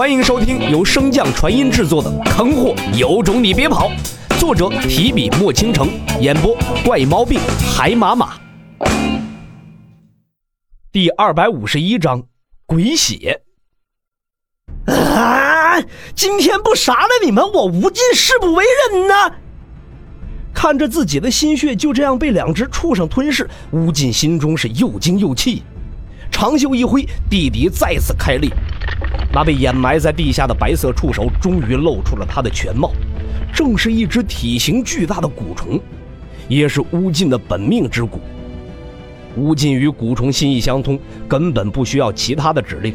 欢迎收听由升降传音制作的《坑货有种你别跑》，作者提笔墨倾城，演播怪毛病海马马。第二百五十一章，鬼血。啊！今天不杀了你们，我无尽誓不为人呐！看着自己的心血就这样被两只畜生吞噬，吴尽心中是又惊又气。长袖一挥，地底再次开裂，那被掩埋在地下的白色触手终于露出了它的全貌，正是一只体型巨大的蛊虫，也是乌尽的本命之蛊。乌尽与蛊虫心意相通，根本不需要其他的指令，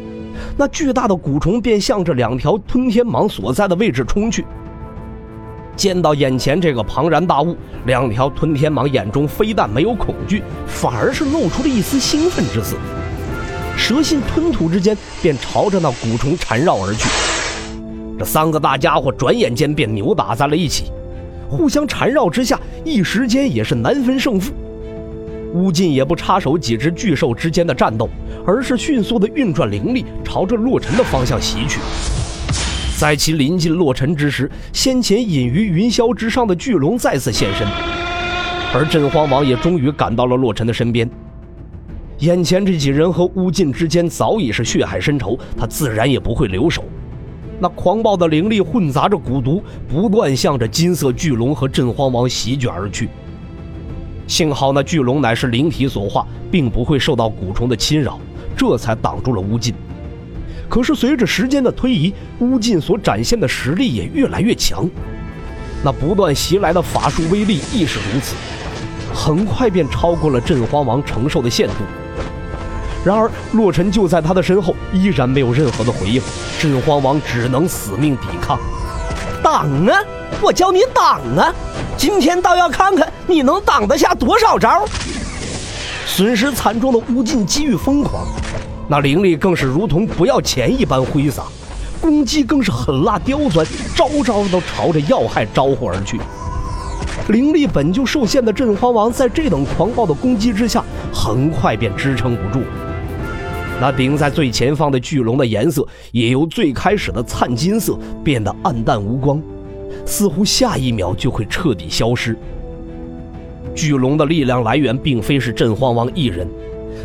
那巨大的蛊虫便向着两条吞天蟒所在的位置冲去。见到眼前这个庞然大物，两条吞天蟒眼中非但没有恐惧，反而是露出了一丝兴奋之色。蛇信吞吐之间，便朝着那蛊虫缠绕而去。这三个大家伙转眼间便扭打在了一起，互相缠绕之下，一时间也是难分胜负。乌尽也不插手几只巨兽之间的战斗，而是迅速的运转灵力，朝着洛尘的方向袭去。在其临近洛尘之时，先前隐于云霄之上的巨龙再次现身，而镇荒王也终于赶到了洛尘的身边。眼前这几人和乌晋之间早已是血海深仇，他自然也不会留手。那狂暴的灵力混杂着蛊毒，不断向着金色巨龙和镇荒王席卷而去。幸好那巨龙乃是灵体所化，并不会受到蛊虫的侵扰，这才挡住了乌晋。可是随着时间的推移，乌晋所展现的实力也越来越强，那不断袭来的法术威力亦是如此，很快便超过了镇荒王承受的限度。然而，洛尘就在他的身后，依然没有任何的回应。镇荒王只能死命抵抗，挡啊！我教你挡啊！今天倒要看看你能挡得下多少招！损失惨重的乌尽机遇疯狂，那灵力更是如同不要钱一般挥洒，攻击更是狠辣刁钻，招招都朝着要害招呼而去。灵力本就受限的镇荒王，在这等狂暴的攻击之下，很快便支撑不住。那顶在最前方的巨龙的颜色也由最开始的灿金色变得暗淡无光，似乎下一秒就会彻底消失。巨龙的力量来源并非是镇荒王一人，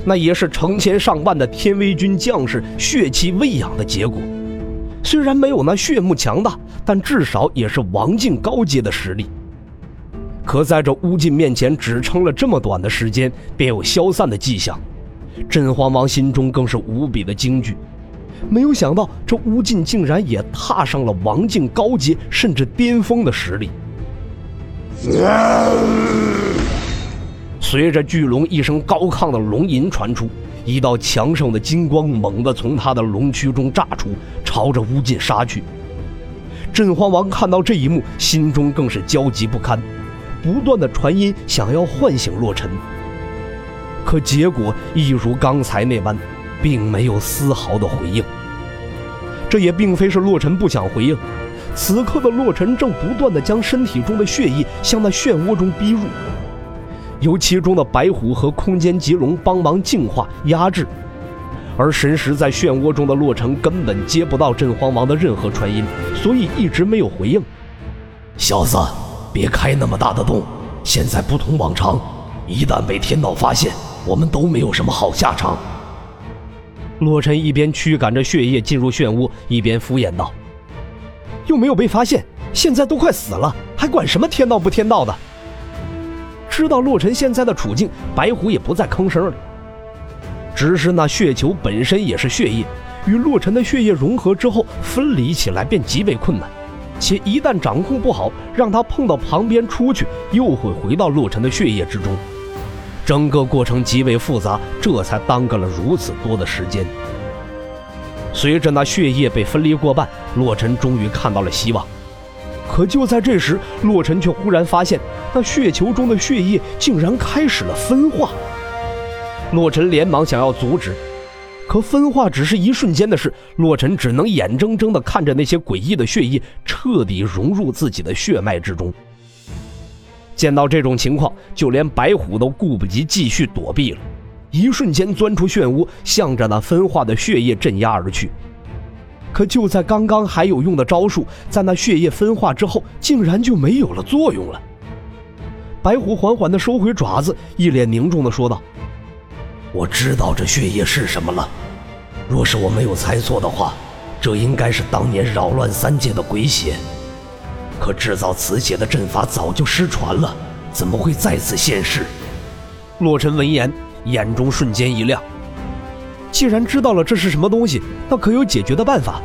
那也是成千上万的天威军将士血气喂养的结果。虽然没有那血目强大，但至少也是王境高阶的实力。可在这乌尽面前，只撑了这么短的时间，便有消散的迹象。镇荒王心中更是无比的惊惧，没有想到这乌尽竟然也踏上了王境高阶甚至巅峰的实力。随着巨龙一声高亢的龙吟传出，一道强盛的金光猛地从他的龙躯中炸出，朝着乌尽杀去。镇荒王看到这一幕，心中更是焦急不堪，不断的传音想要唤醒洛尘。可结果一如刚才那般，并没有丝毫的回应。这也并非是洛尘不想回应，此刻的洛尘正不断的将身体中的血液向那漩涡中逼入，由其中的白虎和空间棘龙帮忙净化压制，而神识在漩涡中的洛尘根本接不到镇荒王的任何传音，所以一直没有回应。小子，别开那么大的洞，现在不同往常，一旦被天道发现。我们都没有什么好下场。洛尘一边驱赶着血液进入漩涡，一边敷衍道：“又没有被发现，现在都快死了，还管什么天道不天道的？”知道洛尘现在的处境，白虎也不再吭声了。只是那血球本身也是血液，与洛尘的血液融合之后，分离起来便极为困难，且一旦掌控不好，让他碰到旁边出去，又会回到洛尘的血液之中。整个过程极为复杂，这才耽搁了如此多的时间。随着那血液被分离过半，洛尘终于看到了希望。可就在这时，洛尘却忽然发现，那血球中的血液竟然开始了分化。洛尘连忙想要阻止，可分化只是一瞬间的事，洛尘只能眼睁睁地看着那些诡异的血液彻底融入自己的血脉之中。见到这种情况，就连白虎都顾不及继续躲避了，一瞬间钻出漩涡，向着那分化的血液镇压而去。可就在刚刚还有用的招数，在那血液分化之后，竟然就没有了作用了。白虎缓缓地收回爪子，一脸凝重地说道：“我知道这血液是什么了。若是我没有猜错的话，这应该是当年扰乱三界的鬼血。可制造此血的阵法早就失传了，怎么会再次现世？”洛尘闻言，眼中瞬间一亮。既然知道了这是什么东西，那可有解决的办法？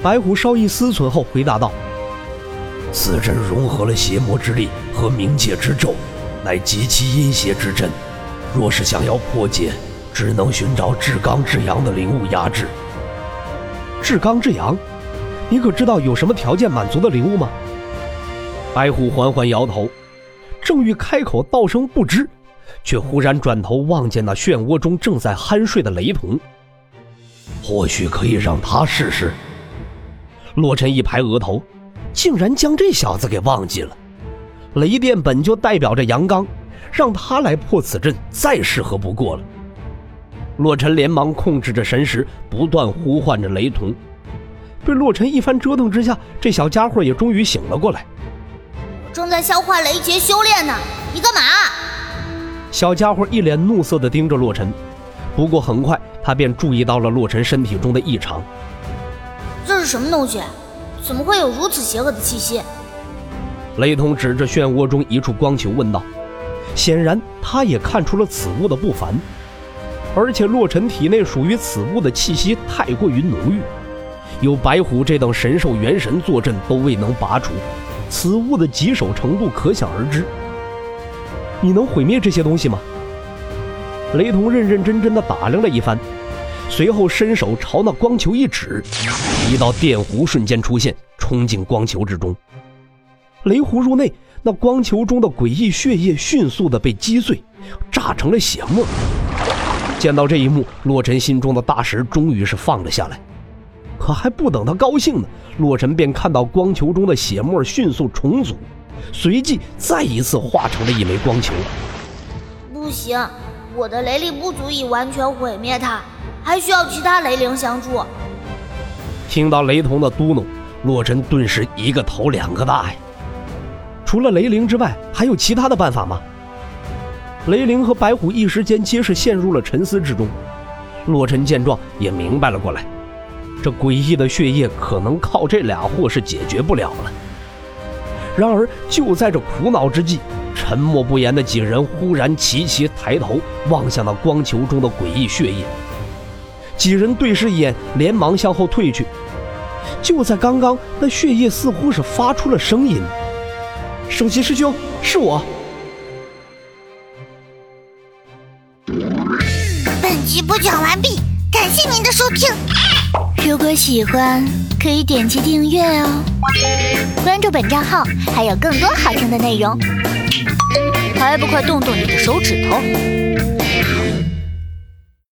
白虎稍一思忖后回答道。此阵融合了邪魔之力和冥界之咒，乃极其阴邪之阵。若是想要破解，只能寻找至刚至阳的灵物压制。至刚至阳，你可知道有什么条件满足的灵物吗？白虎缓缓摇头，正欲开口道声不知，却忽然转头望见那漩涡中正在酣睡的雷同。或许可以让他试试。洛尘一拍额头。竟然将这小子给忘记了！雷电本就代表着阳刚，让他来破此阵再适合不过了。洛尘连忙控制着神识，不断呼唤着雷同。被洛尘一番折腾之下，这小家伙也终于醒了过来。正在消化雷劫修炼呢，你干嘛？小家伙一脸怒色地盯着洛尘，不过很快他便注意到了洛尘身体中的异常。这是什么东西？怎么会有如此邪恶的气息？雷通指着漩涡中一处光球问道。显然，他也看出了此物的不凡，而且洛尘体内属于此物的气息太过于浓郁，有白虎这等神兽元神坐镇都未能拔除，此物的棘手程度可想而知。你能毁灭这些东西吗？雷同认认真真的打量了一番。随后伸手朝那光球一指，一道电弧瞬间出现，冲进光球之中。雷弧入内，那光球中的诡异血液迅速的被击碎，炸成了血沫。见到这一幕，洛尘心中的大石终于是放了下来。可还不等他高兴呢，洛尘便看到光球中的血沫迅速重组，随即再一次化成了一枚光球。不行，我的雷力不足以完全毁灭它。还需要其他雷灵相助。听到雷同的嘟哝，洛尘顿时一个头两个大呀！除了雷灵之外，还有其他的办法吗？雷灵和白虎一时间皆是陷入了沉思之中。洛尘见状也明白了过来，这诡异的血液可能靠这俩货是解决不了了。然而就在这苦恼之际，沉默不言的几人忽然齐齐抬头望向那光球中的诡异血液。几人对视一眼，连忙向后退去。就在刚刚，那血液似乎是发出了声音：“首席师兄，是我。”本集播讲完毕，感谢您的收听。如果喜欢，可以点击订阅哦，关注本账号还有更多好听的内容。还不快动动你的手指头！